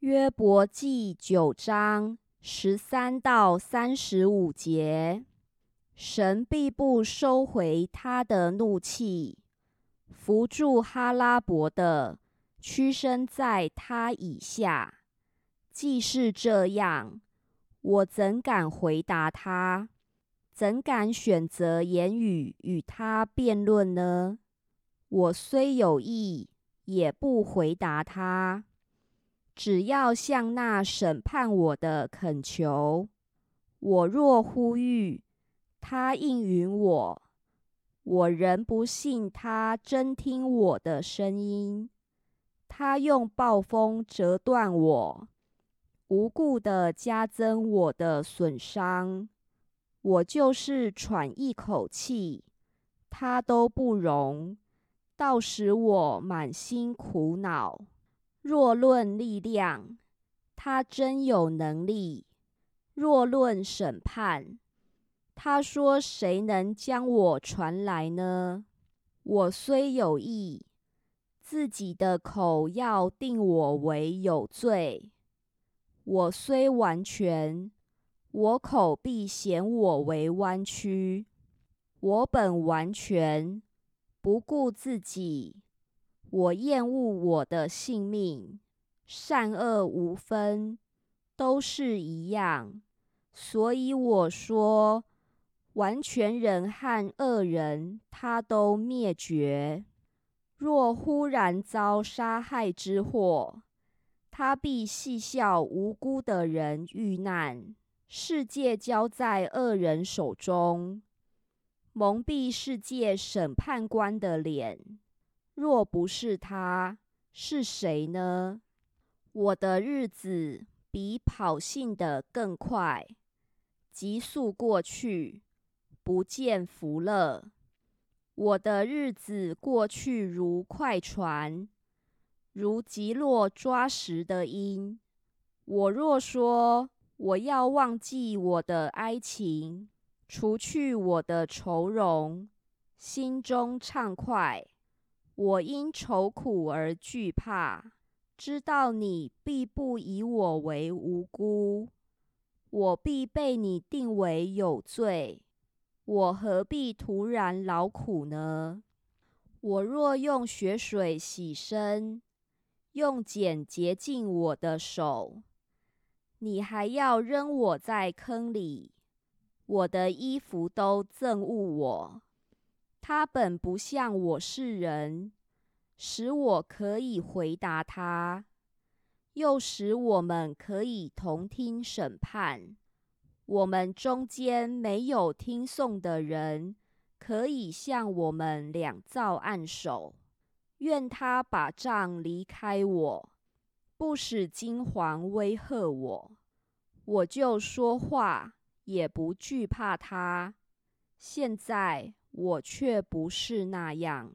约伯记九章十三到三十五节，神必不收回他的怒气，扶住哈拉伯的，屈身在他以下。既是这样，我怎敢回答他？怎敢选择言语与他辩论呢？我虽有意，也不回答他。只要向那审判我的恳求，我若呼吁，他应允我，我仍不信他真听我的声音。他用暴风折断我，无故的加增我的损伤。我就是喘一口气，他都不容，倒使我满心苦恼。若论力量，他真有能力；若论审判，他说谁能将我传来呢？我虽有意，自己的口要定我为有罪；我虽完全。我口必显我为弯曲，我本完全，不顾自己。我厌恶我的性命，善恶无分，都是一样。所以我说，完全人和恶人，他都灭绝。若忽然遭杀害之祸，他必戏笑无辜的人遇难。世界交在恶人手中，蒙蔽世界审判官的脸。若不是他，是谁呢？我的日子比跑信的更快，急速过去，不见福乐。我的日子过去如快船，如急落抓石的鹰。我若说。我要忘记我的哀情，除去我的愁容，心中畅快。我因愁苦而惧怕，知道你必不以我为无辜，我必被你定为有罪。我何必徒然劳苦呢？我若用血水洗身，用碱洁净我的手。你还要扔我在坑里，我的衣服都憎恶我。他本不像我是人，使我可以回答他，又使我们可以同听审判。我们中间没有听颂的人，可以向我们两造按手。愿他把杖离开我。不使金黄威吓我，我就说话也不惧怕他。现在我却不是那样。